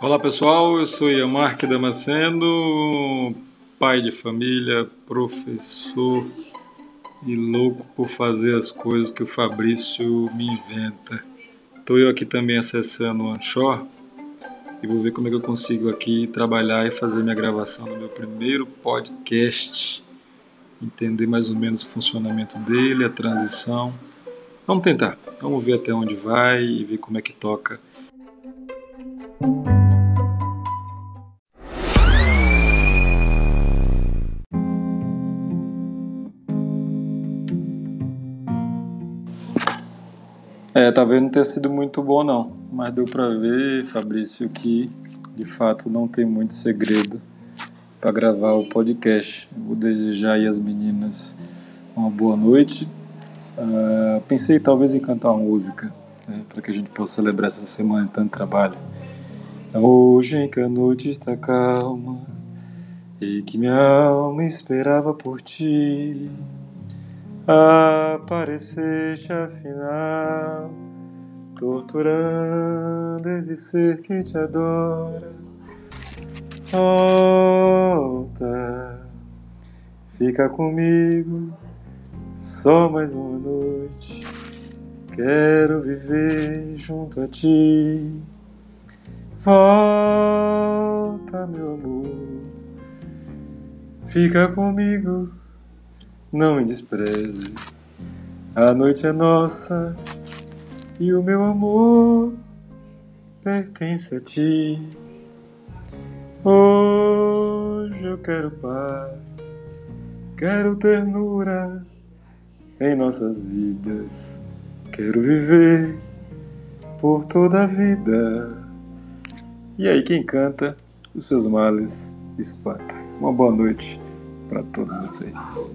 Olá pessoal, eu sou Yamarque Damasceno, pai de família, professor e louco por fazer as coisas que o Fabrício me inventa. Estou eu aqui também acessando o Anchor e vou ver como é que eu consigo aqui trabalhar e fazer minha gravação do meu primeiro podcast, entender mais ou menos o funcionamento dele, a transição. Vamos tentar, vamos ver até onde vai e ver como é que toca. É, talvez não tenha sido muito bom não, mas deu para ver, Fabrício, que de fato não tem muito segredo para gravar o podcast. Vou desejar aí às meninas uma boa noite. Uh, pensei talvez em cantar uma música né, para que a gente possa celebrar essa semana de tanto trabalho. Hoje em que a noite está calma e que minha alma esperava por ti apareceste afinal, torturando esse ser que te adora. Volta, fica comigo, só mais uma noite. Quero viver junto a ti. Volta, meu amor, fica comigo não me despreze. A noite é nossa e o meu amor pertence a ti. Hoje eu quero paz, quero ternura em nossas vidas. Quero viver por toda a vida. E aí, quem canta, os seus males espanta. Uma boa noite para todos vocês.